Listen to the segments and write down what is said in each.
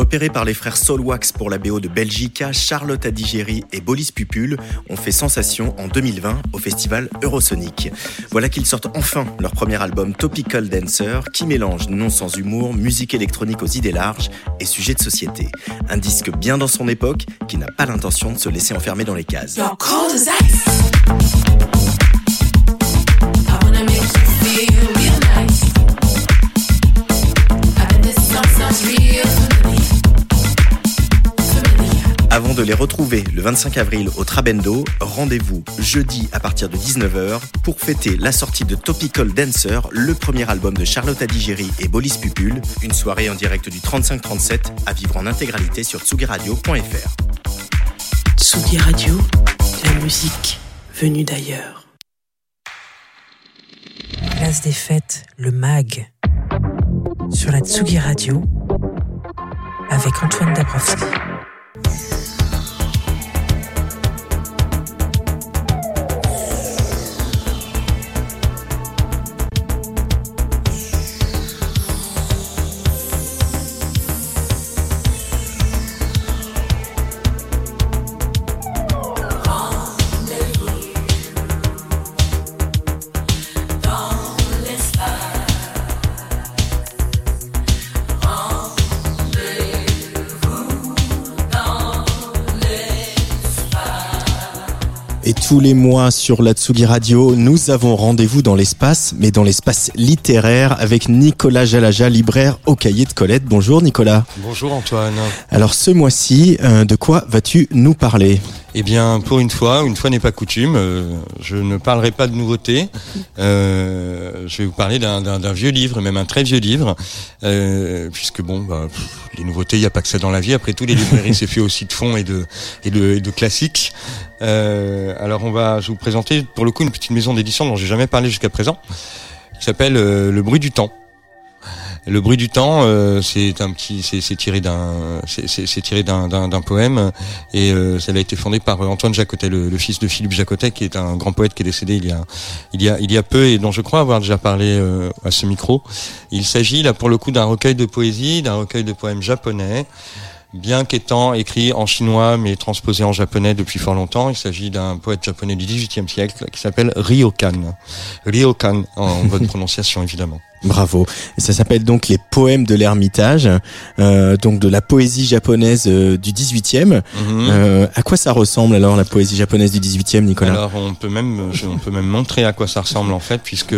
Repérés par les frères Solwax pour la BO de Belgica, Charlotte Adigéry et Bolis Pupul ont fait sensation en 2020 au festival Eurosonic. Voilà qu'ils sortent enfin leur premier album Topical Dancer qui mélange non sans humour, musique électronique aux idées larges et sujets de société. Un disque bien dans son époque qui n'a pas l'intention de se laisser enfermer dans les cases. De les retrouver le 25 avril au Trabendo, rendez-vous jeudi à partir de 19h pour fêter la sortie de Topical Dancer, le premier album de Charlotte Adigéry et Bolis Pupul, une soirée en direct du 35-37 à vivre en intégralité sur tsugiradio.fr. Tsugi Radio, la musique venue d'ailleurs. Place des fêtes, le MAG. Sur la Tsugi Radio, avec Antoine Dabrowski. Tous les mois sur la Tsugi Radio, nous avons rendez-vous dans l'espace, mais dans l'espace littéraire avec Nicolas Jalaja, libraire au cahier de Colette. Bonjour Nicolas. Bonjour Antoine. Alors ce mois-ci, euh, de quoi vas-tu nous parler? Eh bien, pour une fois, une fois n'est pas coutume, euh, je ne parlerai pas de nouveautés. Euh, je vais vous parler d'un- vieux livre, même un très vieux livre, euh, puisque bon, bah, les nouveautés, il n'y a pas que ça dans la vie. Après tout, les librairies, c'est fait aussi de fond et de et de, et de classiques. Alors, on va, je vous présenter pour le coup une petite maison d'édition dont j'ai jamais parlé jusqu'à présent, qui s'appelle Le Bruit du Temps. Le bruit du temps, euh, c'est un petit, c'est tiré d'un, c'est- tiré d'un poème et euh, ça a été fondé par euh, Antoine Jacotet, le, fils de Philippe Jacotet, qui est un grand poète qui est décédé il y a il y a il peu et dont je crois avoir déjà parlé euh, à ce micro. Il s'agit là pour le coup d'un recueil de poésie, d'un recueil de poèmes japonais. Bien qu'étant écrit en chinois mais transposé en japonais depuis fort longtemps, il s'agit d'un poète japonais du XVIIIe siècle qui s'appelle Ryokan. Ryokan en bonne prononciation évidemment. Bravo. Et ça s'appelle donc les poèmes de l'Ermitage, euh, donc de la poésie japonaise euh, du 18e. Mhm. Euh, à quoi ça ressemble alors la poésie japonaise du 18e, Nicolas? Alors on peut même on peut même montrer à quoi ça ressemble en fait puisque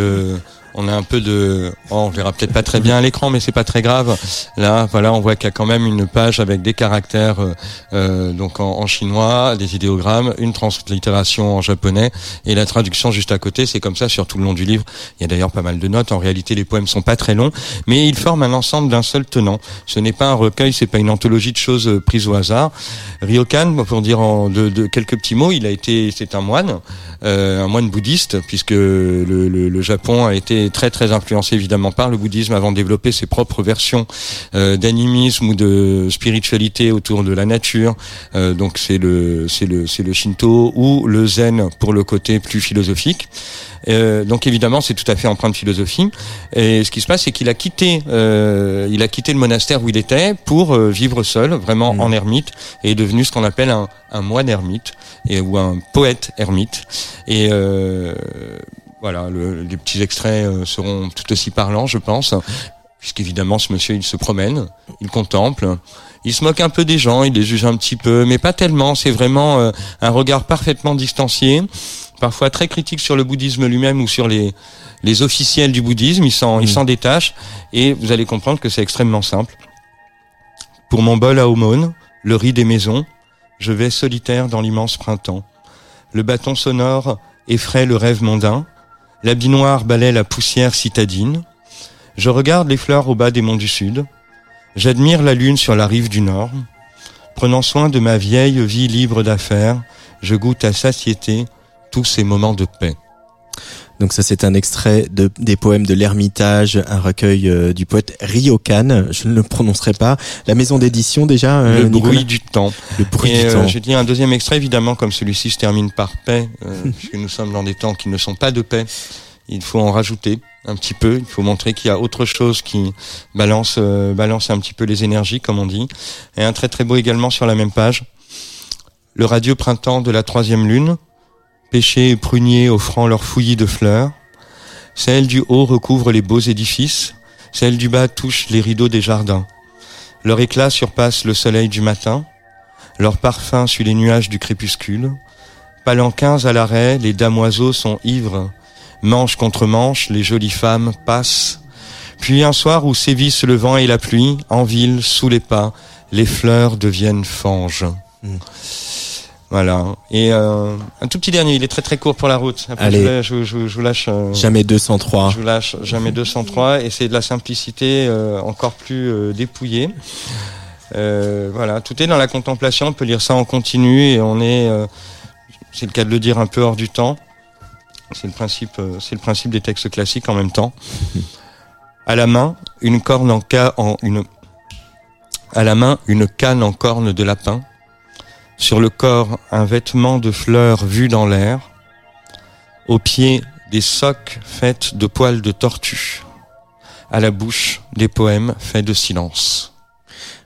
on a un peu de oh, on verra peut-être pas très bien à l'écran mais c'est pas très grave. Là voilà, on voit qu'il y a quand même une page avec des caractères euh, euh, donc en, chinois, des idéogrammes, une translittération en japonais et la traduction juste à côté, c'est comme ça sur tout le long du livre. Il y a d'ailleurs pas mal de notes. En réalité, les poèmes sont pas très longs, mais ils forment un ensemble d'un seul tenant. Ce n'est pas un recueil, c'est pas une anthologie de choses euh, prises au hasard. Ryokan, pour dire en de, quelques petits mots, il a été, c'est un moine, un moine bouddhiste, puisque le Japon a été très très influencé évidemment par le bouddhisme avant de développer ses propres versions euh, d'animisme ou de spiritualité autour de la nature. Euh, donc c'est le c'est le c'est le Shinto ou le Zen pour le côté plus philosophique. Euh, donc évidemment, c'est tout à fait empreint de philosophie. Et ce qui se passe, c'est qu'il a quitté, euh, il a quitté le monastère où il était pour vivre seul, vraiment en ermite, et est devenu ce qu'on appelle un, un moine ermite et ou un poète ermite. Et voilà, le- les petits extraits euh, seront tout aussi parlants, je pense, puisqu'évidemment, ce monsieur, il se promène, il contemple. Il se moque un peu des gens, il les juge un petit peu, mais pas tellement. C'est vraiment euh, un regard parfaitement distancié, parfois très critique sur le bouddhisme lui-même ou sur les, les officiels du bouddhisme. Il s'en, il s'en détache et vous allez comprendre que c'est extrêmement simple. Pour mon bol à aumône, le riz des maisons, je vais solitaire dans l'immense printemps. Le bâton sonore effraie le rêve mondain. L'habit noir balaie la poussière citadine. Je regarde les fleurs au bas des monts du sud. J'admire la lune sur la rive du nord. Prenant soin de ma vieille vie libre d'affaires, je goûte à satiété tous ces moments de paix. Donc ça c'est un extrait de, des poèmes de l'Ermitage, un recueil euh, du poète Ryokan, je ne le prononcerai pas. La maison d'édition déjà, euh, le Nicolas bruit du temps. Le bruit Et du euh, temps. j'ai dit un deuxième extrait, évidemment, comme celui-ci se termine par paix, euh, puisque nous sommes dans des temps qui ne sont pas de paix. Il faut en rajouter un petit peu. Il faut montrer qu'il y a autre chose qui balance, euh, balance un petit peu les énergies, comme on dit. Et un très très beau également sur la même page. Le radieux printemps de la troisième lune. Pêchers et pruniers offrant leur fouillis de fleurs. Celle du haut recouvre les beaux édifices. Celle du bas touche les rideaux des jardins. Leur éclat surpasse le soleil du matin. Leur parfum suit les nuages du crépuscule. Palanquins à l'arrêt, les damoiseaux sont ivres. Manche contre manche, les jolies femmes passent. Puis un soir où sévissent le vent et la pluie, en ville, sous les pas, les fleurs deviennent fanges. Mm. Voilà. Et euh, un tout petit dernier, il est très très court pour la route. Après, Allez. je, je, je- je vous lâche. euh, Jamais 203. je vous lâche jamais 203 et c'est de la simplicité euh, encore plus euh, dépouillée. Euh, voilà, tout est dans la contemplation. On peut lire ça en continu et on est, euh, c'est le cas de le dire, un peu hors du temps. C'est le principe, euh, c'est le principe des textes classiques en même temps. À la main, une corne en ca en une, à la main, une canne en corne de lapin. Sur le corps, un vêtement de fleurs vu dans l'air. Aux pieds, des socs faits de poils de tortue. À la bouche, des poèmes faits de silence.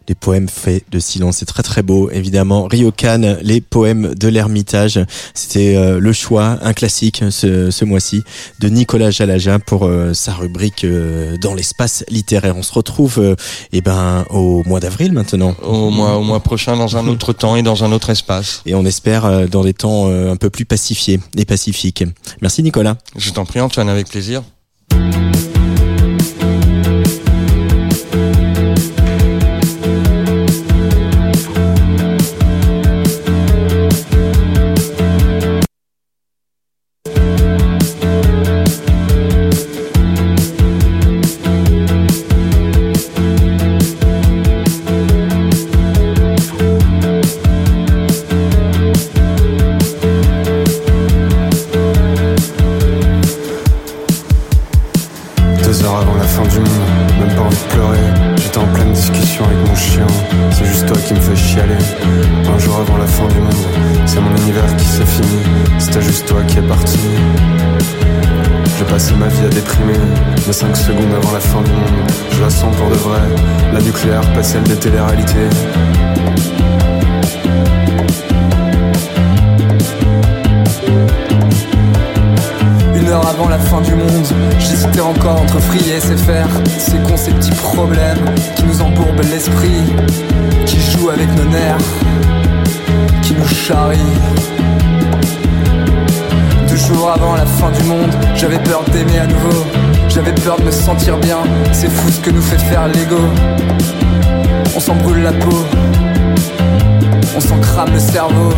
Les poèmes faits de silence, c'est très très beau, évidemment. Ryokan, les poèmes de l'Ermitage, c'était euh, le choix, un classique ce, ce mois-ci, de Nicolas Jalaja pour euh, sa rubrique euh, dans l'espace littéraire. On se retrouve euh, eh ben au mois d'avril maintenant. Au mois, au mois prochain, dans un autre temps et dans un autre espace. Et on espère euh, dans des temps euh, un peu plus pacifiés et pacifiques. Merci Nicolas. Je t'en prie, Antoine, avec plaisir. Celle. Une heure avant la fin du monde, j'hésitais encore entre free et SFR. C'est con ces petits problèmes qui nous embourbent l'esprit, qui jouent avec nos nerfs, qui nous charrient. Deux jours avant la fin du monde, j'avais peur d'aimer à nouveau. J'avais peur de me sentir bien, c'est fou ce que nous fait faire l'ego. On s'en brûle la peau, on s'en crame le cerveau.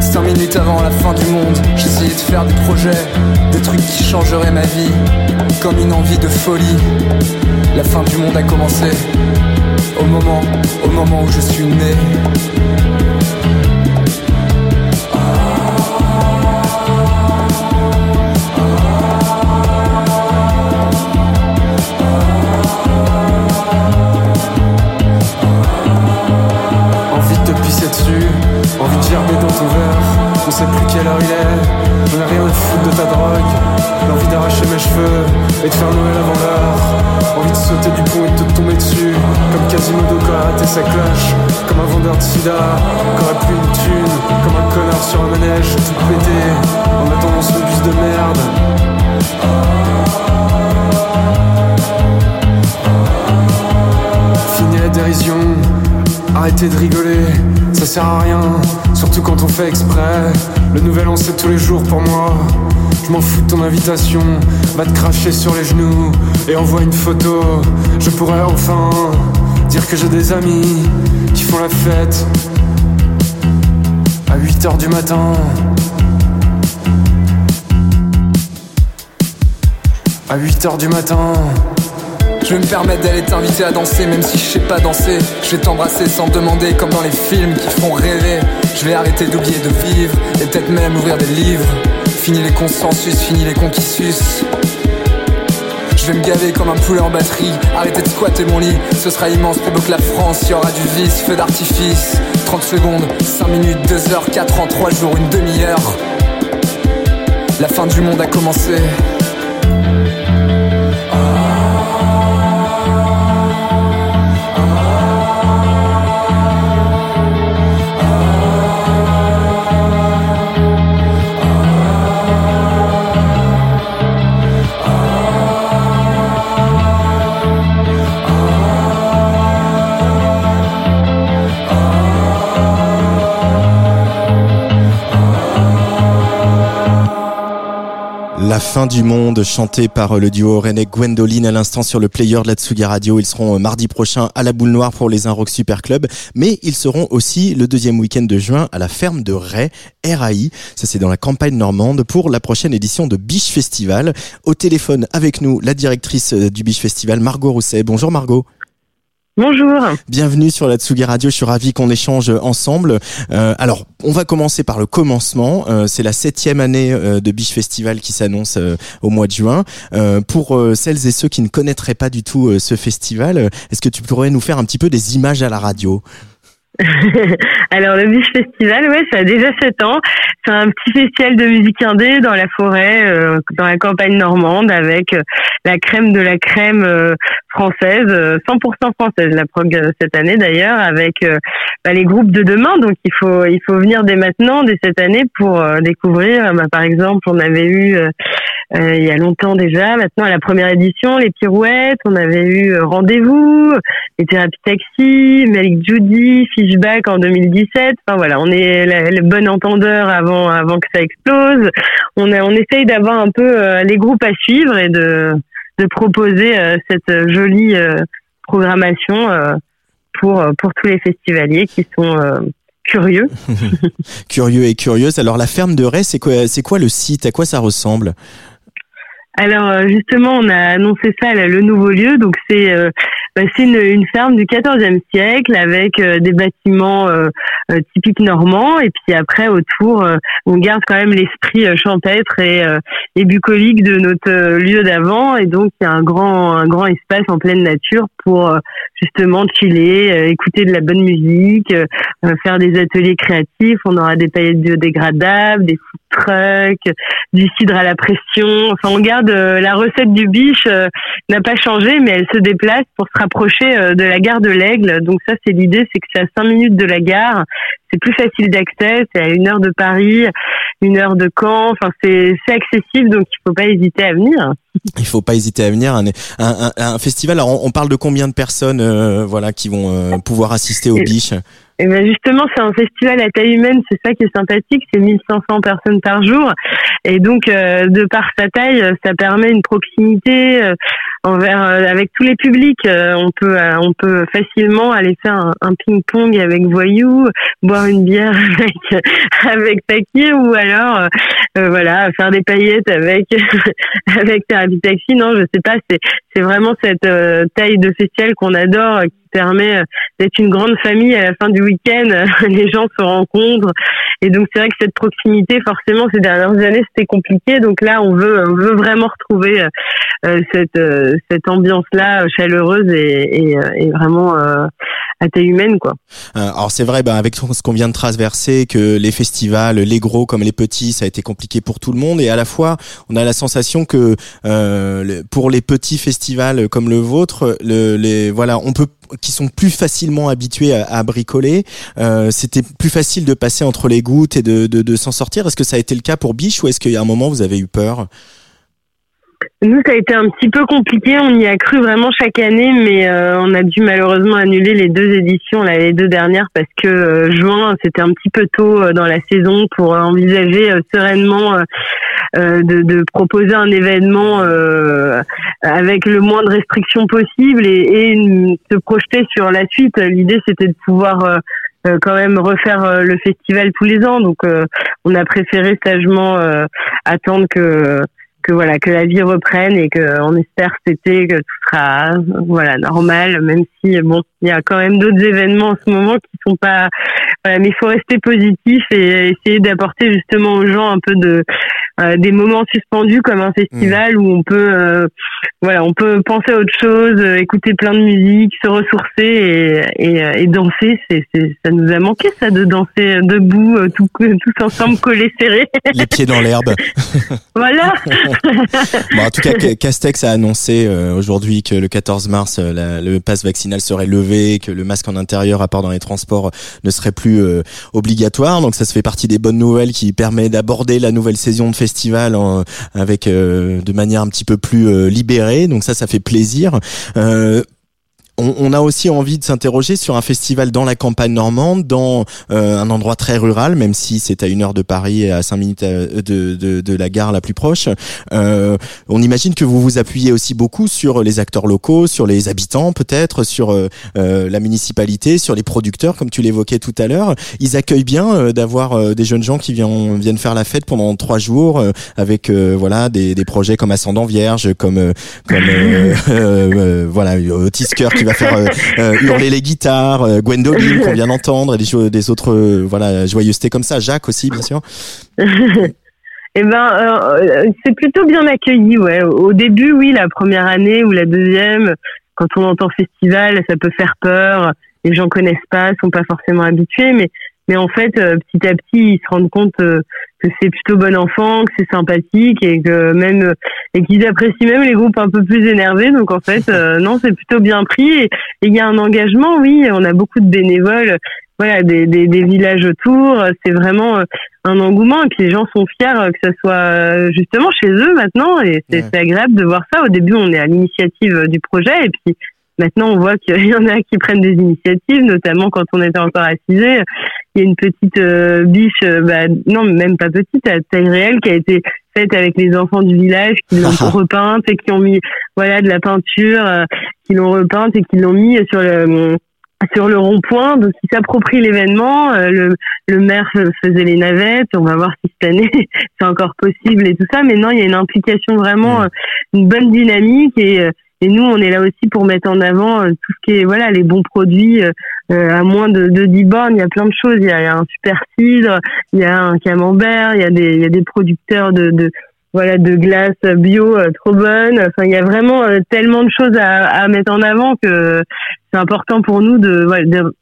Cinq minutes avant la fin du monde, j'essayais de faire des projets, des trucs qui changeraient ma vie, comme une envie de folie. La fin du monde a commencé, au moment, au moment où je suis né. Quasimodo quand raté sa cloche. Comme un vendeur de sida, plus une thune. Comme un connard sur un manège, tout pété. En attendant son bus de merde. Fini la dérision, arrêtez de rigoler, ça sert à rien, surtout quand on fait exprès. Le nouvel an c'est tous les jours pour moi. Je m'en fous de ton invitation, va te cracher sur les genoux et envoie une photo. Je pourrais enfin dire que j'ai des amis qui font la fête à 8h du matin. à 8h du matin. Je vais me permettre d'aller t'inviter à danser, même si je sais pas danser. Je vais t'embrasser sans demander, comme dans les films qui font rêver. Je vais arrêter d'oublier de vivre, et peut-être même ouvrir des livres. Fini les consensus, fini les conquissus. Je vais me gaver comme un poulet en batterie, arrêter de squatter mon lit. Ce sera immense, beau que la France, il y aura du vice, feu d'artifice. 30 secondes, 5 minutes, 2 heures, 4 ans, 3 jours, une demi-heure. La fin du monde a commencé. La fin du monde, chanté par le duo René Gwendoline à l'instant sur le player de la Tsuga Radio. Ils seront euh, mardi prochain à la Boule Noire pour les Rock Super Club, mais ils seront aussi le deuxième week-end de juin à la ferme de Ray, RAI. Ça c'est dans la campagne normande pour la prochaine édition de Biche Festival. Au téléphone avec nous, la directrice euh, du Biche Festival, Margot Rousset. Bonjour Margot. Bonjour. Bienvenue sur la Tsugi Radio. Je suis ravi qu'on échange ensemble. Euh, alors, on va commencer par le commencement. Euh, c'est la septième année euh, de Biche Festival qui s'annonce au mois de juin. Pour celles et ceux qui ne connaîtraient pas du tout ce festival, est-ce que tu pourrais nous faire un petit peu des images à la radio? Alors le Biche Festival, ouais, ça a déjà 7 ans. C'est un petit festival de musique indé dans la forêt, euh, dans la campagne normande, avec euh, la crème de la crème euh, française, euh, 100% française, la prog euh, cette année d'ailleurs, avec euh, bah, les groupes de demain. Donc il faut il faut venir dès maintenant, dès cette année, pour euh, découvrir. Bah, par exemple, on avait eu euh, euh, il y a longtemps déjà, maintenant à la première édition, les pirouettes, on avait eu euh, Rendez-vous, les thérapies taxi, Malik Judy, Fishback en 2017. Enfin voilà, on est le bon entendeur avant avant que ça explose. On a, on essaye d'avoir un peu euh, les groupes à suivre et de de proposer euh, cette jolie euh, programmation euh, pour pour tous les festivaliers qui sont euh, curieux. Curieux et curieuse. Alors, la ferme de Ray, c'est quoi, c'est quoi le site? À quoi ça ressemble? Alors euh, justement, on a annoncé ça, le nouveau lieu. Donc c'est euh, c'est une, une ferme du XIVe siècle avec euh, des bâtiments euh, euh, typiques normands. Et puis après, autour, on garde quand même l'esprit champêtre et, et bucolique de notre lieu d'avant. Et donc il y a un grand un grand espace en pleine nature pour justement chiller, écouter de la bonne musique, faire des ateliers créatifs. On aura des paillettes biodégradables, des food trucks, du cidre à la pression. Enfin, on garde la recette du biche n'a pas changé, mais elle se déplace pour se rapprocher euh, de la gare de l'Aigle. Donc ça, c'est l'idée, c'est que c'est à 5 minutes de la gare. C'est plus facile d'accès, c'est à une heure de Paris, une heure de Caen. Enfin, c'est accessible, donc il faut pas hésiter à venir. Il faut pas hésiter à venir. Un, un, un- un festival. Alors, on, on parle de combien de personnes, euh, voilà, qui vont euh, pouvoir assister au Biche? Et ben justement, c'est un festival à taille humaine, c'est ça qui est sympathique, c'est 1500 personnes par jour. Et donc, euh, de par sa taille, euh, ça permet une proximité euh, envers euh, avec tous les publics. Euh, on peut euh, on peut facilement aller faire un, ping-pong avec Voyou, boire une bière avec avec Taki ou alors voilà faire des paillettes avec avec Thérapie Taxi. Non, je sais pas. C'est c'est vraiment cette taille de festival qu'on adore, permet euh, d'être une grande famille à la fin du week-end. Les gens se rencontrent. Et donc, c'est vrai que cette proximité, forcément, ces dernières années, c'était compliqué. Donc là, on veut, on veut vraiment retrouver euh, euh, cette, euh, cette ambiance-là euh, chaleureuse et, et, euh, et vraiment euh, à taille humaine, quoi. Euh, alors c'est vrai, bah, avec ce qu'on vient de traverser, que les festivals, les gros comme les petits, ça a été compliqué pour tout le monde. Et à la fois, on a la sensation que euh, pour les petits festivals comme le vôtre, le, les voilà, on peut qui sont plus facilement habitués à, bricoler, euh, c'était plus facile de passer entre les gouttes et de, s'en sortir. Est-ce que ça a été le cas pour Biche ou est-ce qu'il y a un moment vous avez eu peur? Nous, ça a été un petit peu compliqué. On y a cru vraiment chaque année, mais euh, on a dû malheureusement annuler les deux éditions, les deux dernières, parce que euh, juin, c'était un petit peu tôt dans la saison pour envisager sereinement de, de proposer un événement euh, avec le moins de restrictions possible et, et se projeter sur la suite. L'idée, c'était de pouvoir euh, euh, quand même refaire euh, le festival tous les ans. Donc, euh, on a préféré sagement euh, attendre que que voilà que la vie reprenne et que on espère cet été que tout sera voilà normal même si bon il y a quand même d'autres événements en ce moment qui sont pas voilà mais il faut rester positif et essayer d'apporter justement aux gens un peu de euh, des moments suspendus comme un festival où on peut euh, voilà on peut penser à autre chose euh, écouter plein de musique se ressourcer et, et, euh, et danser c'est ça nous a manqué ça de danser debout tout, tous ensemble collés serrés Les pieds dans l'herbe. voilà Bon, en tout cas, Ca- Castex a annoncé aujourd'hui que le 14 mars, la- le pass vaccinal serait levé, que le masque en intérieur, à part dans les transports, ne serait plus euh, obligatoire. Donc ça se fait partie des bonnes nouvelles qui permet d'aborder la nouvelle saison de festival en- avec euh, de manière un petit peu plus euh, libérée. Donc ça, ça fait plaisir. On, on a aussi envie de s'interroger sur un festival dans la campagne normande, dans euh, un endroit très rural, même si c'est à une heure de Paris et à cinq minutes euh, de, de, de la gare la plus proche. Euh, on imagine que vous vous appuyez aussi beaucoup sur les acteurs locaux, sur les habitants peut-être, sur euh, euh, la municipalité, sur les producteurs, comme tu l'évoquais tout à l'heure. Ils accueillent bien euh, d'avoir des jeunes gens qui viennent, viennent faire la fête pendant trois jours avec voilà des, des projets comme Ascendant Vierge, comme comme voilà va faire euh, euh, hurler les guitares, euh, Gwendoline qu'on vient d'entendre et des, autres voilà joyeusetés comme ça, Jacques aussi bien sûr. Eh ben, euh, c'est plutôt bien accueilli, ouais. Au début, oui, la première année ou la deuxième, quand on entend festival, ça peut faire peur. Les gens connaissent pas, sont pas forcément habitués, mais mais en fait, euh, petit à petit, ils se rendent compte euh, que c'est plutôt bon enfant, que c'est sympathique et que même et qu'ils apprécient même les groupes un peu plus énervés. Donc en fait, euh, non, c'est plutôt bien pris. Et il y a un engagement, oui. On a beaucoup de bénévoles, voilà, des des, des villages autour. C'est vraiment euh, un engouement et puis les gens sont fiers euh, que ça soit justement chez eux maintenant et c'est Ouais. agréable de voir ça. Au début, on est à l'initiative du projet et puis maintenant on voit qu'il y en a qui prennent des initiatives, notamment quand on était encore assisé. Il y a une petite euh, biche, euh, bah, non même pas petite, à taille réelle, qui a été faite avec les enfants du village, qui l'ont repeinte et qui ont mis voilà de la peinture, euh, qui l'ont repeinte et qui l'ont mis sur le sur le rond-point, donc ils s'approprient l'événement. euh, le, le maire faisait les navettes. On va voir si cette année c'est encore possible et tout ça. Mais non, il y a une implication vraiment, euh, une bonne dynamique et euh, et nous, on est là aussi pour mettre en avant euh, tout ce qui est voilà les bons produits euh, euh, à moins de, de 10 bornes. Il y a plein de choses. Il y a, un super cidre, il y a un camembert, il y a des il y a des producteurs de, de voilà de glace bio euh, trop bonne. Enfin, il y a vraiment tellement de choses à, à mettre en avant que c'est important pour nous de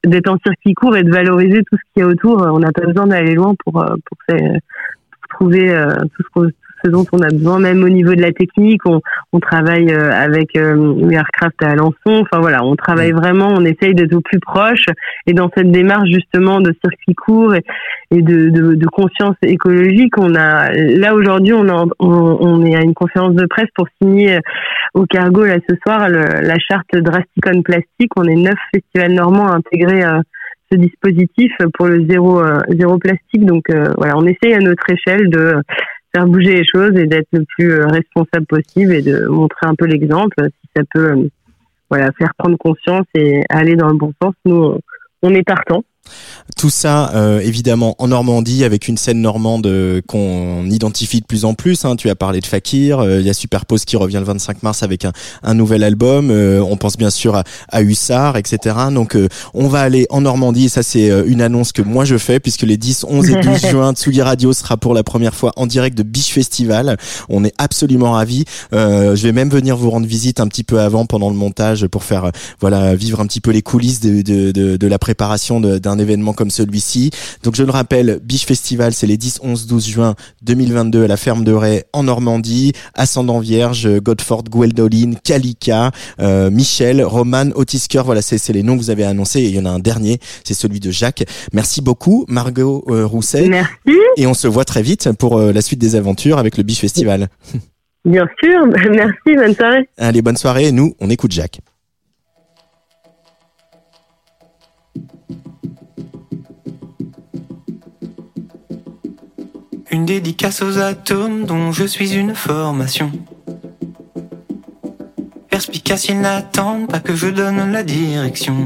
d'être en circuit court et de valoriser tout ce qu'il y a autour. On n'a pas besoin d'aller loin pour pour, faire- pour trouver euh, tout ce qu'on ce dont on a besoin, même au niveau de la technique. On, on travaille euh, avec euh, Aircraft à Alençon. Enfin voilà, on travaille vraiment, on essaye d'être au plus proche. Et dans cette démarche justement de circuit court et, et de, de, de conscience écologique, on a là aujourd'hui, on, a- on, on est à une conférence de presse pour signer euh, au cargo là ce soir le- la charte Drasticon Plastique. On est neuf festivals normands à intégrer euh, ce dispositif pour le zéro euh, zéro plastique. Donc euh, voilà, on essaye à notre échelle de faire bouger les choses et d'être le plus euh, responsable possible et de montrer un peu l'exemple. Si ça peut euh, voilà faire prendre conscience et aller dans le bon sens, nous on, on est partant. Tout ça, euh, évidemment, en Normandie, avec une scène normande euh, qu'on identifie de plus en plus. hein. Tu as parlé de Fakir, euh, il y a Superpose qui revient le 25 mars avec un, un nouvel album. euh, on pense bien sûr à, à Hussard, etc. Donc, euh, on va aller en Normandie. Et ça, c'est euh, une annonce que moi je fais, puisque les 10, 11 et 12 juin, Tsugi Radio sera pour la première fois en direct de Biche Festival. On est absolument ravis. Euh, je vais même venir vous rendre visite un petit peu avant, pendant le montage, pour faire, voilà, vivre un petit peu les coulisses de, de, de, de la préparation de- d'un événement comme celui-ci. Donc je le rappelle, Biche Festival, c'est les 10, 11, 12 juin 2022 à la ferme de Ray en Normandie. Ascendant Vierge, Godford, Gwendoline, Kalika, euh, Michel, Roman, Otisker. Voilà, c'est c'est les noms que vous avez annoncés. Et il y en a un dernier, c'est celui de Jacques. Merci beaucoup, Margot euh, Rousset. Merci, Et on se voit très vite pour euh, la suite des aventures avec le Biche Festival. bien sûr. Merci, bonne soirée. Allez, bonne soirée. Nous, on écoute Jacques. Une dédicace aux atomes dont je suis une formation. Perspicace, ils n'attendent pas que je donne la direction.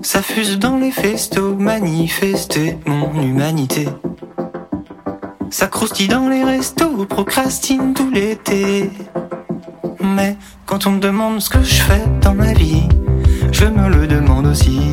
Ça fuse dans les festos, manifester mon humanité. Ça croustille dans les restos, procrastine tout l'été. Mais quand on me demande ce que je fais dans ma vie, je me le demande aussi.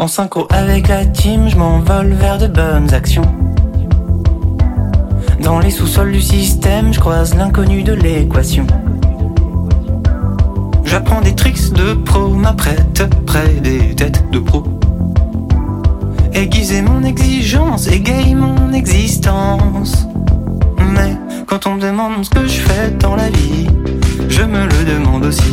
En synchro avec la team, je m'envole vers de bonnes actions. Dans les sous-sols du système, je croise l'inconnu de l'équation. J'apprends des tricks de pro, m'apprête près des têtes de pro. Aiguiser mon exigence, égayer mon existence. Mais quand on me demande ce que je fais dans la vie, je me le demande aussi.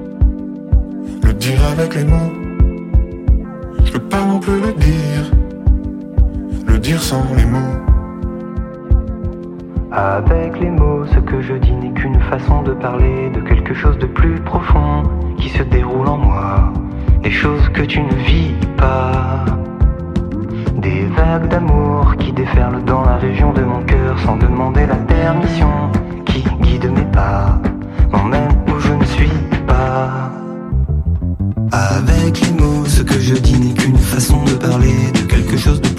dire avec les mots. Je peux pas non plus le dire, le dire sans les mots. Avec les mots, ce que je dis n'est qu'une façon de parler de quelque chose de plus profond qui se déroule en moi. Des choses que tu ne vis pas. Des vagues d'amour qui déferlent dans la région de mon cœur sans demander la permission. Qui guide mes pas, Avec les mots, ce que je dis n'est qu'une façon de parler de quelque chose de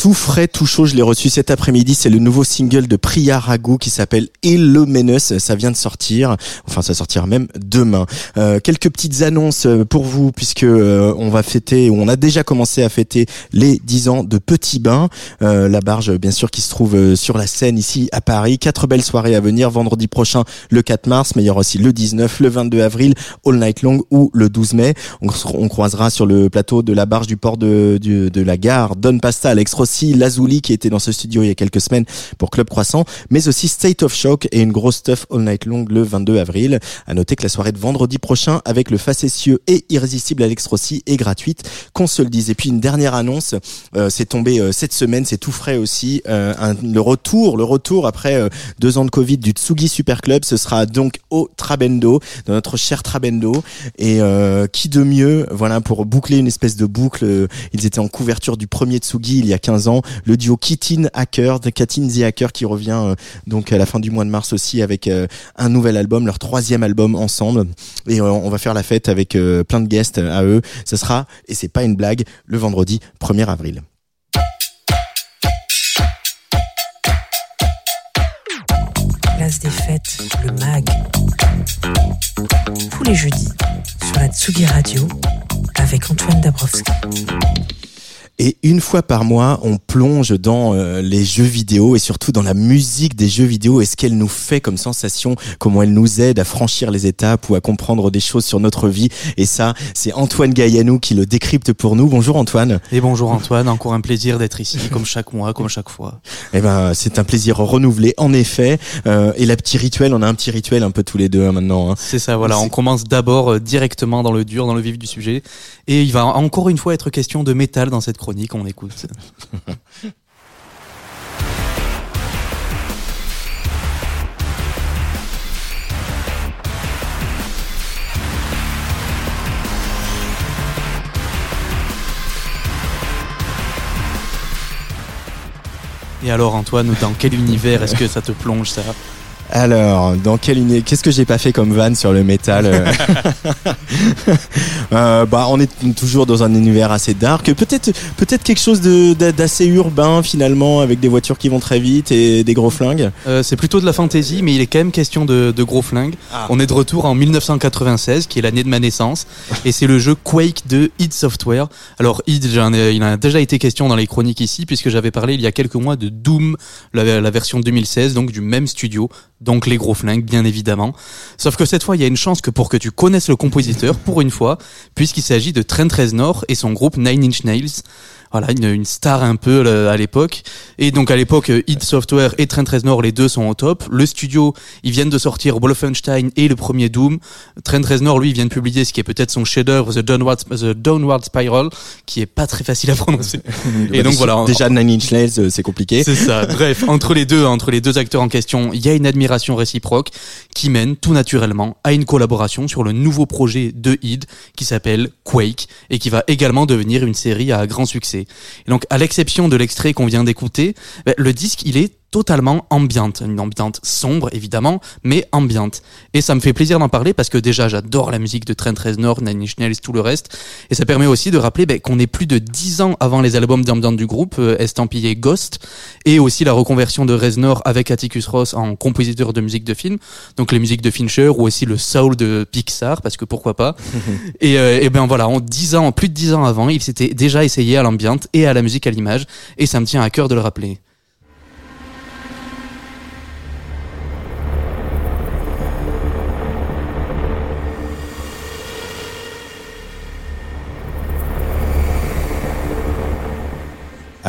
tout frais, tout chaud. Je l'ai reçu cet après-midi. C'est le nouveau single de Priya Raghu qui s'appelle Illuminous. Ça vient de sortir. Enfin, ça sortira même demain. Euh, quelques petites annonces euh, pour vous puisque euh, on va fêter, on a déjà commencé à fêter les 10 ans de Petit Bain. Euh, la barge, bien sûr, qui se trouve euh, sur la scène ici à Paris. Quatre belles soirées à venir. Vendredi prochain, le 4 mars, mais il y aura aussi le 19, le 22 avril, All Night Long ou le 12 mai. On, on croisera sur le plateau de la barge du port de, du- de la gare Don Pasta, Alex Rossi, Lazuli qui était dans ce studio il y a quelques semaines pour Club Croissant, mais aussi State of Shock et une grosse stuff All Night Long le 22 avril. À noter que la soirée de vendredi prochain avec le facétieux et irrésistible Alex Rossi est gratuite, qu'on se le dise. Et puis une dernière annonce, euh, c'est tombé euh, cette semaine, c'est tout frais aussi, euh, le retour, le retour après euh, deux ans de Covid du Tsugi Super Club, ce sera donc au Trabendo, dans notre cher Trabendo. Et qui de mieux, voilà, pour boucler une espèce de boucle. Ils étaient en couverture du premier Tsugi il y a 15 le duo Kitin Hacker, de Katin the Hacker qui revient euh, donc à la fin du mois de mars aussi avec euh, un nouvel album, leur troisième album ensemble. Et euh, on va faire la fête avec plein de guests à eux. Ce sera, et c'est pas une blague, le vendredi 1er avril. Place des fêtes, le MAG. Tous les jeudis, sur la Tsugi Radio, avec Antoine Dabrowski. Et une fois par mois, on plonge dans euh, les jeux vidéo et surtout dans la musique des jeux vidéo et ce qu'elle nous fait comme sensation, comment elle nous aide à franchir les étapes ou à comprendre des choses sur notre vie. Et ça, c'est Antoine Gaillanou qui le décrypte pour nous. Bonjour Antoine. Et bonjour Antoine, encore un plaisir d'être ici, comme chaque mois, comme chaque fois. Eh ben, c'est un plaisir renouvelé, en effet. Euh, et la petit rituel, on a un petit rituel un peu tous les deux hein, maintenant. hein. C'est ça, voilà, on commence d'abord euh, directement dans le dur, dans le vif du sujet. Et il va encore une fois être question de métal dans cette chronique, on écoute. Et alors Antoine, dans quel univers est-ce que ça te plonge ça? Alors, dans quel uni- Qu'est-ce que j'ai pas fait comme van sur le métal euh Euh, Bah, on est toujours dans un univers assez dark. Peut-être, peut-être quelque chose d'assez urbain finalement, avec des voitures qui vont très vite et des gros flingues. Euh, c'est plutôt de la fantaisie, mais il est quand même question de, de gros flingues. Ah. On est de retour en 1996, qui est l'année de ma naissance, et c'est le jeu Quake de id Software. Alors id, il a déjà été question dans les chroniques ici, puisque j'avais parlé il y a quelques mois de Doom, la, la version 2016, donc du même studio, donc les gros flingues, bien évidemment. Sauf que cette fois, il y a une chance que pour que tu connaisses le compositeur, pour une fois, puisqu'il s'agit de Trent Reznor et son groupe Nine Inch Nails. Voilà, une, une star un peu euh, à l'époque. Et donc à l'époque, euh, id Software et Trent Reznor, les deux sont au top. Le studio, ils viennent de sortir Wolfenstein et le premier Doom. Trent Reznor, lui, il vient de publier ce qui est peut-être son chef-d'œuvre, The Downward, The Downward Spiral, qui est pas très facile à prononcer. et donc voilà. Déjà Nine Inch Nails, euh, c'est compliqué. C'est ça. Bref, entre les deux, entre les deux acteurs en question, il y a une admiration réciproque qui mène tout naturellement à une collaboration sur le nouveau projet de id qui s'appelle Quake et qui va également devenir une série à grand succès. Et donc, à l'exception de l'extrait qu'on vient d'écouter, ben, le disque, il est totalement ambiante, une ambiante sombre évidemment, mais ambiante. Et ça me fait plaisir d'en parler parce que déjà j'adore la musique de Trent Reznor, Nine Inch Nails, tout le reste, et ça permet aussi de rappeler ben, qu'on est plus de 10 ans avant les albums d'ambiance du groupe, euh, estampillé Ghost, et aussi la reconversion de Reznor avec Atticus Ross en compositeur de musique de film, donc les musiques de Fincher ou aussi le soul de Pixar, parce que pourquoi pas. et, euh, et ben voilà, en 10 ans, plus de 10 ans avant, il s'était déjà essayé à l'ambiance et à la musique à l'image, et ça me tient à cœur de le rappeler.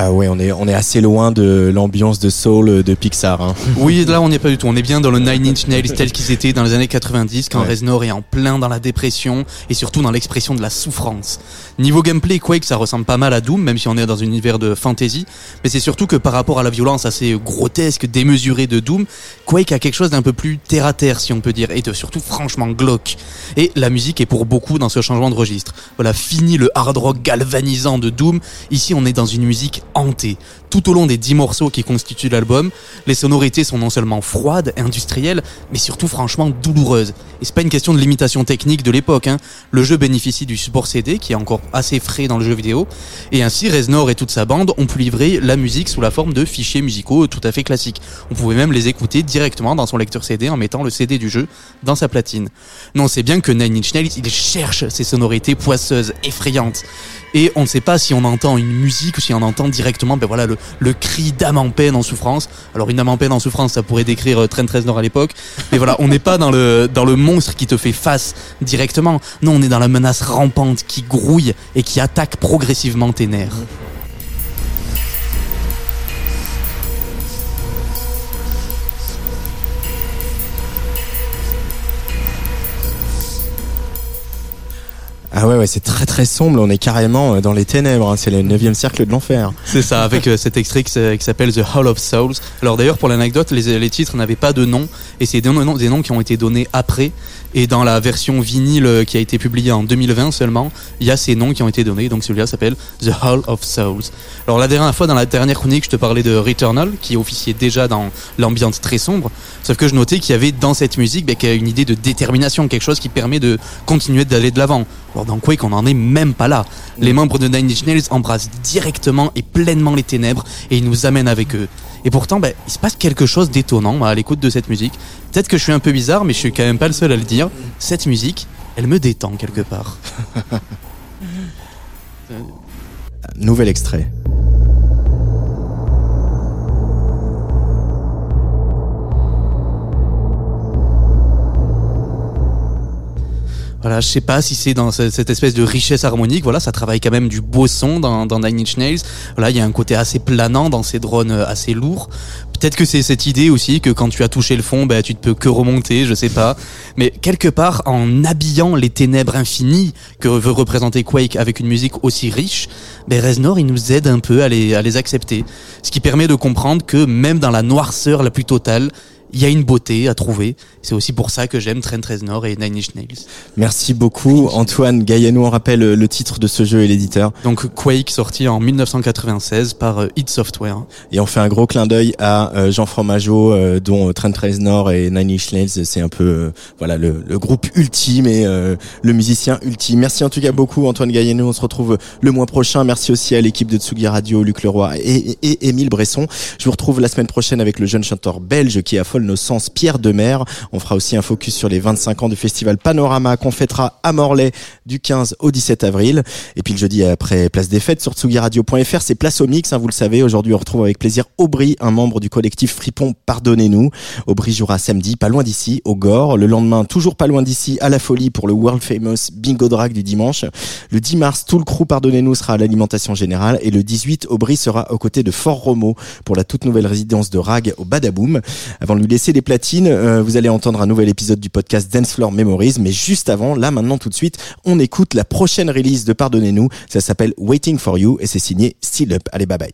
Ah ouais, on est on est assez loin de l'ambiance de soul de Pixar. Hein. Oui, là on n'est pas du tout. On est bien dans le Nine Inch Nails tel qu'ils étaient dans les années 90 quand Ouais. Reznor est en plein dans la dépression et surtout dans l'expression de la souffrance. Niveau gameplay, Quake ça ressemble pas mal à Doom même si on est dans un univers de fantasy, mais c'est surtout que par rapport à la violence assez grotesque, démesurée de Doom, Quake a quelque chose d'un peu plus terre à terre si on peut dire et de surtout franchement glauque. Et la musique est pour beaucoup dans ce changement de registre. Voilà, fini le hard rock galvanisant de Doom. Ici, on est dans une musique hanté. Tout au long des dix morceaux qui constituent l'album, les sonorités sont non seulement froides, industrielles, mais surtout franchement douloureuses. Et c'est pas une question de limitation technique de l'époque. Hein. Le jeu bénéficie du support CD qui est encore assez frais dans le jeu vidéo, et ainsi Reznor et toute sa bande ont pu livrer la musique sous la forme de fichiers musicaux tout à fait classiques. On pouvait même les écouter directement dans son lecteur CD en mettant le CD du jeu dans sa platine. Non, c'est bien que Nine Inch Nails, il cherche ces sonorités poisseuses, effrayantes. Et on ne sait pas si on entend une musique ou si on entend directement ben voilà, le, cri d'âme en peine en souffrance. Alors une âme en peine en souffrance, ça pourrait décrire euh, Train 13 Nord à l'époque. Mais voilà, on n'est pas dans le, dans le monstre qui te fait face directement. Non, on est dans la menace rampante qui grouille et qui attaque progressivement tes nerfs. Ah ouais, ouais, c'est très très sombre. On est carrément euh, dans les ténèbres. hein. C'est le neuvième cercle de l'enfer. C'est ça, avec euh, cet extrait qui s'appelle The Hall of Souls. Alors d'ailleurs, pour l'anecdote, les, titres n'avaient pas de nom, et c'est des noms qui ont été donnés après. Et dans la version vinyle qui a été publiée en 2020 seulement, il y a ces noms qui ont été donnés. Donc celui-là s'appelle The Hall of Souls. Alors la dernière fois, dans la dernière chronique, je te parlais de Returnal, qui officiait déjà dans l'ambiance très sombre. Sauf que je notais qu'il y avait dans cette musique a une idée de détermination, quelque chose qui permet de continuer d'aller de l'avant. Alors dans Quake, on n'en est même pas là. Les membres de Nine Inch Nails embrassent directement et pleinement les ténèbres et ils nous amènent avec eux. Et pourtant, ben, il se passe quelque chose d'étonnant à l'écoute de cette musique. Peut-être que je suis un peu bizarre, mais je suis quand même pas le seul à le dire. Cette musique, elle me détend quelque part. Nouvel extrait. Voilà, je sais pas si c'est dans ce- cette espèce de richesse harmonique. Voilà, ça travaille quand même du beau son dans, dans Nine Inch Nails. Voilà, il y a un côté assez planant dans ces drones euh, assez lourds. Peut-être que c'est cette idée aussi que quand tu as touché le fond, ben tu ne peux que remonter, je sais pas. Mais quelque part, en habillant les ténèbres infinies que veut représenter Quake avec une musique aussi riche, ben Reznor il nous aide un peu à les accepter. Ce qui permet de comprendre que même dans la noirceur la plus totale, il y a une beauté à trouver. C'est aussi pour ça que j'aime Trent Reznor et Nine Inch Nails. Merci beaucoup, Antoine Gaillenou. On rappelle euh, le titre de ce jeu et l'éditeur. Donc Quake sorti en 1996 par euh, id Software. Et on fait un gros clin d'œil à euh, Jean Fromageau, dont Trent Reznor et Nine Inch Nails, c'est un peu voilà le, le groupe ultime et euh, le musicien ultime. Merci en tout cas beaucoup, Antoine Gaillenou. On se retrouve le mois prochain. Merci aussi à l'équipe de Tsugi Radio, Luc Leroy et, et, et Émile Bresson. Je vous retrouve la semaine prochaine avec le jeune chanteur belge qui affole nos sens, Pierre Demer. On fera aussi un focus sur les 25 ans du festival Panorama qu'on fêtera à Morlaix du 15 au 17 avril. Et puis le jeudi après Place des Fêtes sur tsugiradio.fr, c'est Place au Mix, hein, vous le savez. Aujourd'hui, on retrouve avec plaisir Aubry, un membre du collectif Fripon Pardonnez-nous. Aubry jouera samedi, pas loin d'ici, au Gore. Le lendemain, toujours pas loin d'ici, à la Folie pour le World Famous Bingo Drag du dimanche. Le 10 mars, tout le crew Pardonnez-nous sera à l'alimentation générale. Et le 18, Aubry sera aux côtés de Fort Romo pour la toute nouvelle résidence de Rag au Badaboom. Avant de lui laisser les platines, euh, vous allez entendre un nouvel épisode du podcast Dance Floor Memories. Mais juste avant, là maintenant tout de suite, on écoute la prochaine release de Pardonnez-nous. Ça s'appelle Waiting for You et c'est signé Still Up. Allez, bye bye.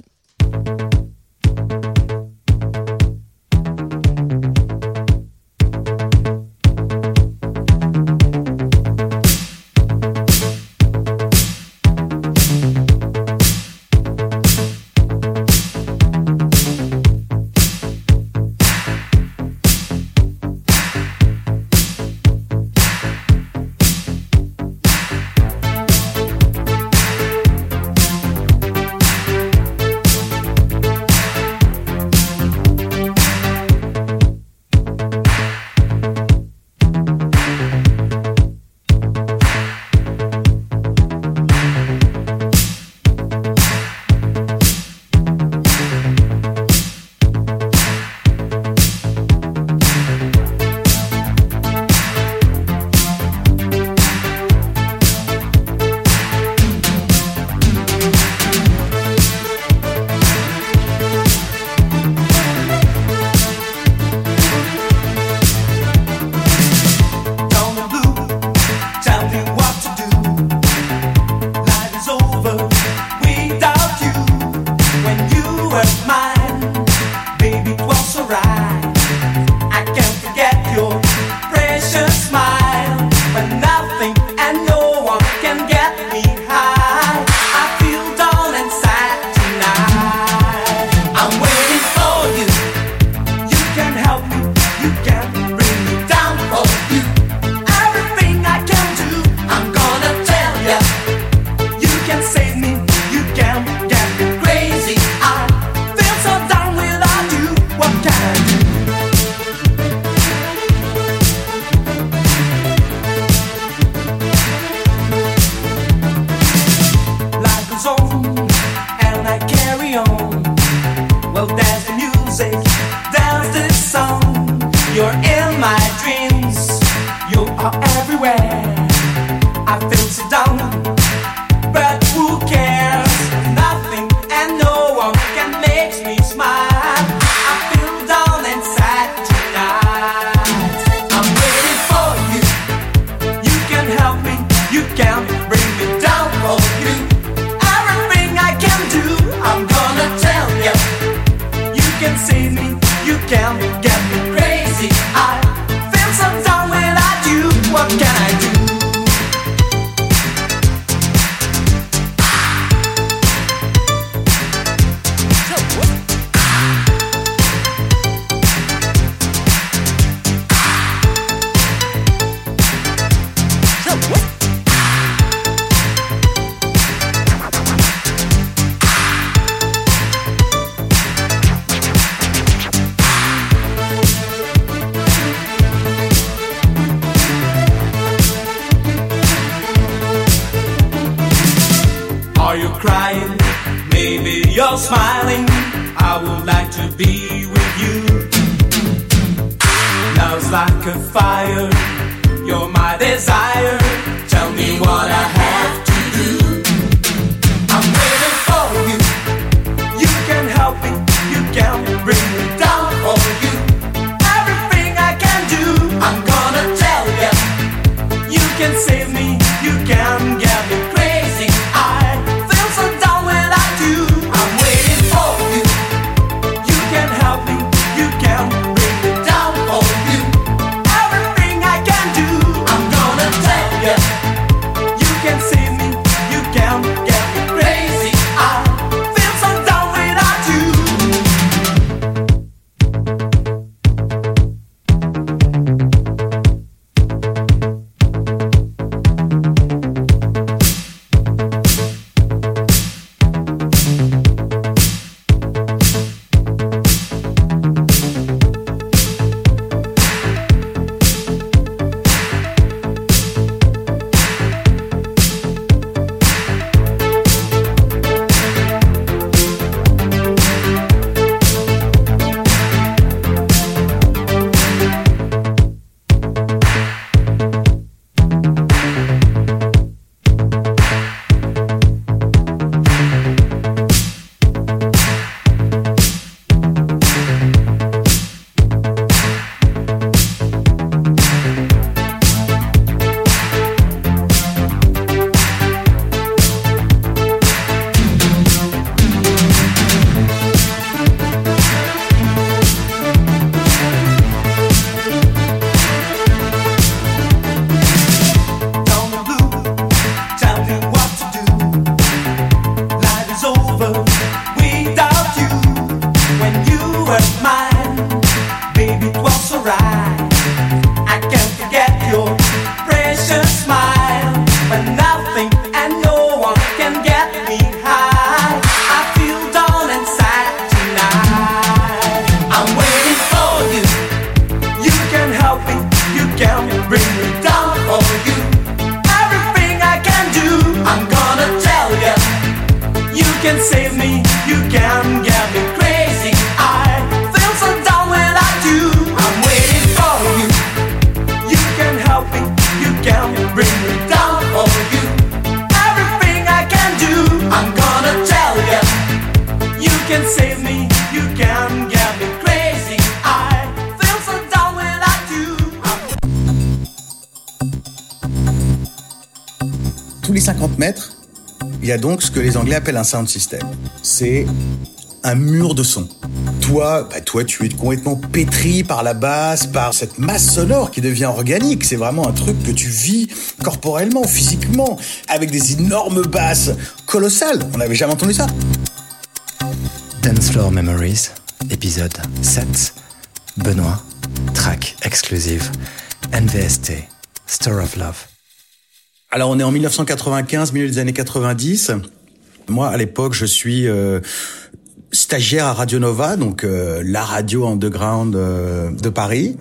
desire. appelle un. C'est un mur de son. Toi, bah toi, tu es complètement pétri par la basse, par cette masse sonore qui devient organique. C'est vraiment un truc que tu vis corporellement, physiquement, avec des énormes basses colossales. On n'avait jamais entendu ça. Dance Floor Memories, épisode 7. Benoît, track exclusive. NVST, Store of Love. Alors on est en 1995, milieu des années 90. Moi, à l'époque, je suis euh, stagiaire à Radio Nova, donc euh, la radio underground euh, de Paris,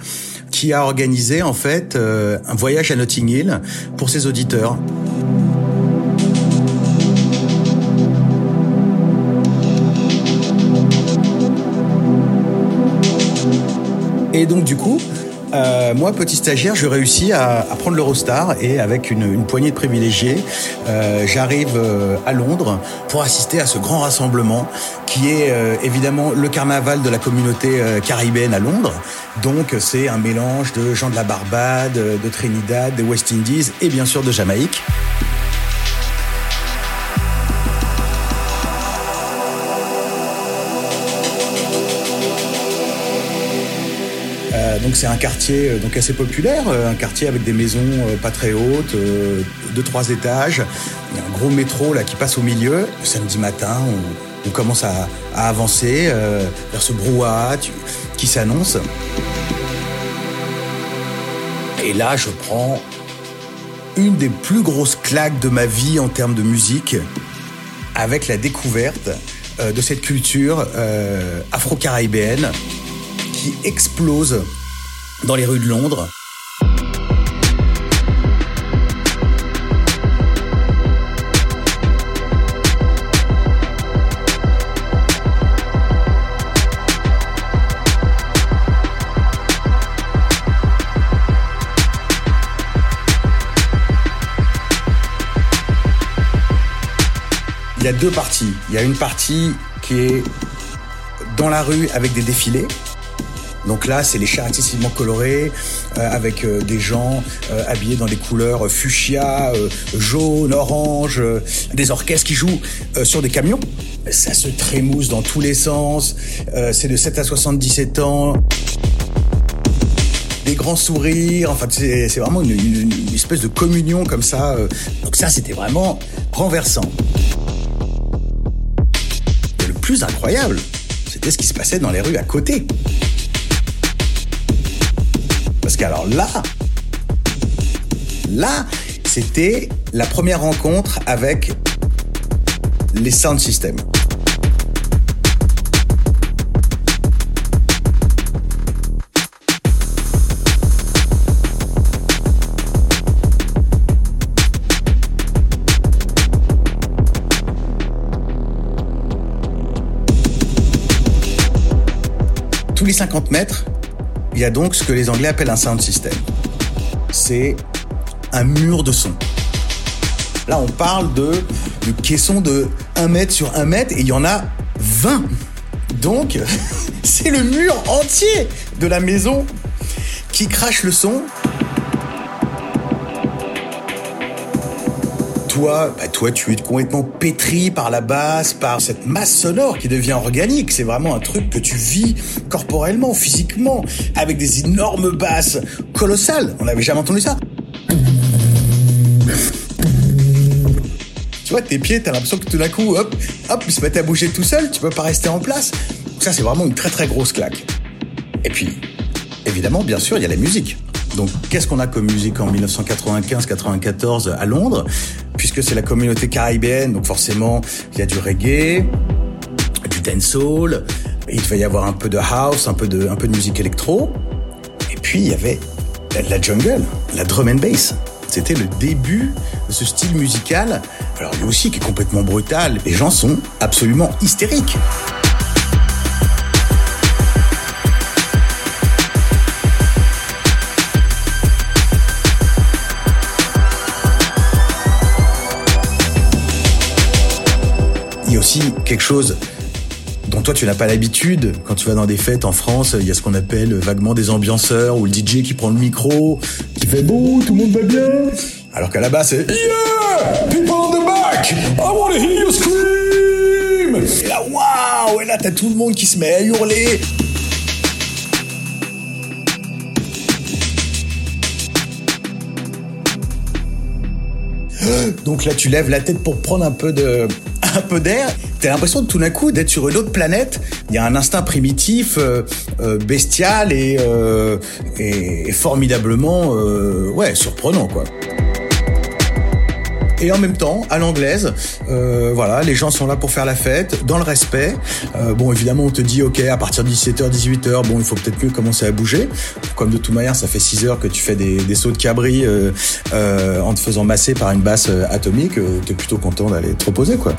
qui a organisé en fait euh, un voyage à Notting Hill pour ses auditeurs. Et donc du coup, euh, moi, petit stagiaire, je réussis à, prendre l'Eurostar et avec une, poignée de privilégiés, euh, j'arrive euh, à Londres pour assister à ce grand rassemblement qui est évidemment le carnaval de la communauté caribéenne à Londres. Donc, c'est un mélange de gens de la Barbade, de Trinidad, des West Indies et bien sûr de Jamaïque. Donc c'est un quartier euh, donc assez populaire, euh, un quartier avec des maisons euh, pas très hautes, deux trois étages. Il y a un gros métro qui passe au milieu. Le samedi matin, on, commence à, avancer vers ce brouhaha qui s'annonce. Et là, je prends une des plus grosses claques de ma vie en termes de musique avec la découverte de cette culture afro-caribéenne qui explose dans les rues de Londres. Il y a deux parties. Il y a une partie qui est dans la rue avec des défilés. Donc là, c'est les chars excessivement colorés, euh, avec euh, des gens euh, habillés dans des couleurs fuchsia, jaune, orange, des orchestres qui jouent sur des camions. Ça se trémousse dans tous les sens. C'est de 7 à 77 ans. Des grands sourires. Enfin, c'est vraiment une, une- espèce de communion comme ça. Donc ça, c'était vraiment renversant. Et le plus incroyable, c'était ce qui se passait dans les rues à côté. Qu'alors là, là, c'était la première rencontre avec les sound systems. Tous les 50 mètres, il y a donc ce que les Anglais appellent un sound system. C'est un mur de son. Là, on parle de, de caissons de 1 mètre sur 1 mètre et il y en a 20. Donc, c'est le mur entier de la maison qui crache le son. Toi, bah toi, tu es complètement pétri par la basse, par cette masse sonore qui devient organique. C'est vraiment un truc que tu vis corporellement, physiquement, avec des énormes basses colossales. On n'avait jamais entendu ça. Tu vois, tes pieds, t'as l'impression que tout d'un coup, hop, hop, ils se mettent à bouger tout seul. Tu peux pas rester en place. Ça, c'est vraiment une très très grosse claque. Et puis, évidemment, bien sûr, il y a la musique. Donc, qu'est-ce qu'on a comme musique en 1995-94 à Londres? Puisque c'est la communauté caribéenne, donc forcément, il y a du reggae, du dancehall, il devait y avoir un peu de house, un peu de, un peu de musique électro. Et puis, il y avait la, la jungle, la drum and bass. C'était le début de ce style musical. Alors, lui aussi, qui est complètement brutal. Les gens sont absolument hystériques. Quelque chose dont toi tu n'as pas l'habitude. Quand tu vas dans des fêtes en France, il y a ce qu'on appelle vaguement des ambianceurs ou le DJ qui prend le micro, qui fait bon, tout le monde va bien. Alors qu'à la base c'est Yeah! People on the back! I wanna hear you scream! Et là, waouh! Et là, t'as tout le monde qui se met à hurler. Donc là, tu lèves la tête pour prendre un peu de, un peu d'air. T'as l'impression de tout d'un coup d'être sur une autre planète. Il y a un instinct primitif, euh, euh, bestial et, euh, et, et formidablement, euh, ouais, surprenant quoi. Et en même temps, à l'anglaise, euh, voilà, les gens sont là pour faire la fête, dans le respect. Euh, bon, évidemment, on te dit, ok, à partir de 17h, 18h, bon, il faut peut-être mieux commencer à bouger. Comme de toute manière, ça fait 6 heures que tu fais des, sauts de cabri euh, en te faisant masser par une basse atomique, t'es plutôt content d'aller te reposer, quoi.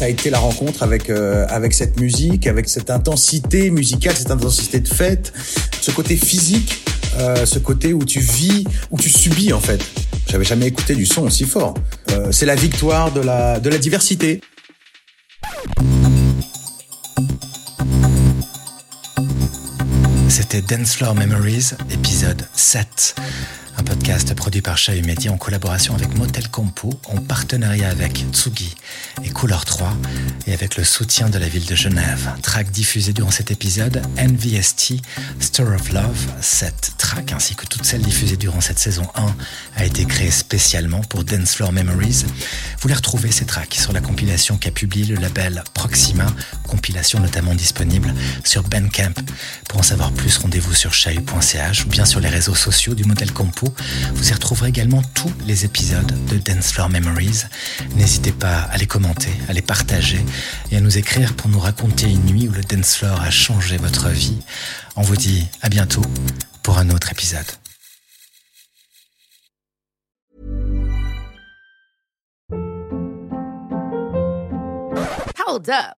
Ça a été la rencontre avec euh, avec cette musique, avec cette intensité musicale, cette intensité de fête, ce côté physique, euh, ce côté où tu vis, où tu subis en fait. J'avais jamais écouté du son aussi fort. Euh, c'est la victoire de la de la diversité. C'était Dance Floor Memories, épisode 7. Podcast produit par Chat Media en collaboration avec Motel Compo, en partenariat avec Tsugi et Couleur 3 et avec le soutien de la ville de Genève. Track diffusé durant cet épisode, NVST, Store of Love. Cette track ainsi que toutes celles diffusées durant cette saison 1 a été créée spécialement pour Dance Floor Memories. Vous les retrouvez ces tracks sur la compilation qu'a publié le label Proxima, compilation notamment disponible sur Bandcamp. Pour en savoir plus, rendez-vous sur chahut.ch ou bien sur les réseaux sociaux du Modèle Compo. Vous y retrouverez également tous les épisodes de Dance Floor Memories. N'hésitez pas à les commenter, à les partager et à nous écrire pour nous raconter une nuit où le dance floor a changé votre vie. On vous dit à bientôt pour un autre épisode. Hold up.